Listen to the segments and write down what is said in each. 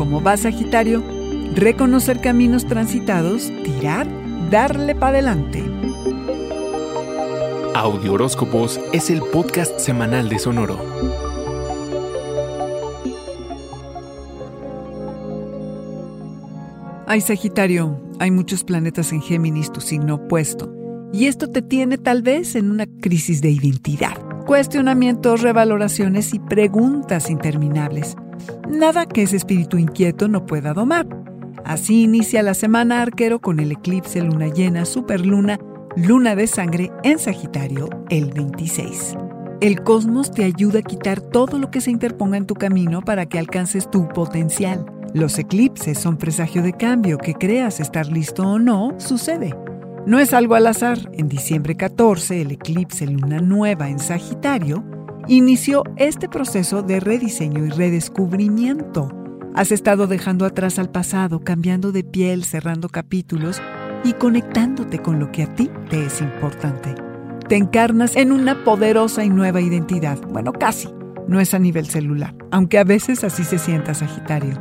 ¿Cómo va Sagitario? Reconocer caminos transitados, tirar, darle para adelante. Audio Horóscopos es el podcast semanal de Sonoro. Ay, Sagitario, hay muchos planetas en Géminis, tu signo opuesto, y esto te tiene tal vez en una crisis de identidad. Cuestionamientos, revaloraciones y preguntas interminables. Nada que ese espíritu inquieto no pueda domar. Así inicia la semana arquero con el eclipse luna llena, superluna, luna de sangre en Sagitario el 26. El cosmos te ayuda a quitar todo lo que se interponga en tu camino para que alcances tu potencial. Los eclipses son presagio de cambio, que creas estar listo o no, sucede. No es algo al azar. En diciembre 14, el eclipse luna nueva en Sagitario inició este proceso de rediseño y redescubrimiento. Has estado dejando atrás al pasado, cambiando de piel, cerrando capítulos y conectándote con lo que a ti te es importante. Te encarnas en una poderosa y nueva identidad. Bueno, casi. No es a nivel celular, aunque a veces así se sienta Sagitario.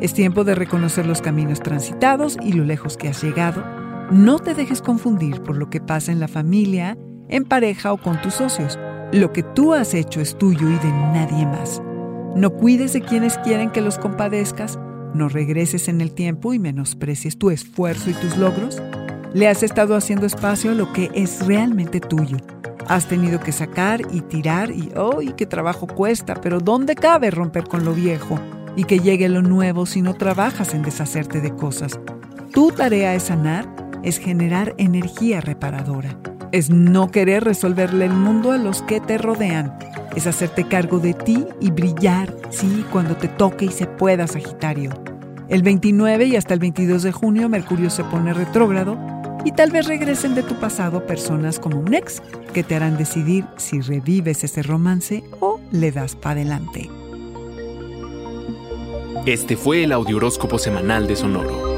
Es tiempo de reconocer los caminos transitados y lo lejos que has llegado. No te dejes confundir por lo que pasa en la familia, en pareja o con tus socios. Lo que tú has hecho es tuyo y de nadie más. No cuides de quienes quieren que los compadezcas, no regreses en el tiempo y menosprecies tu esfuerzo y tus logros. Le has estado haciendo espacio a lo que es realmente tuyo. Has tenido que sacar y tirar y ¡ay, qué trabajo cuesta! Pero ¿dónde cabe romper con lo viejo? y que llegue lo nuevo si no trabajas en deshacerte de cosas. Tu tarea es sanar, es generar energía reparadora, es no querer resolverle el mundo a los que te rodean, es hacerte cargo de ti y brillar, sí, cuando te toque y se pueda, Sagitario. El 29 y hasta el 22 de junio Mercurio se pone retrógrado y tal vez regresen de tu pasado personas como un ex que te harán decidir si revives ese romance o le das para adelante. Este fue el Audioróscopo Semanal de Sonoro.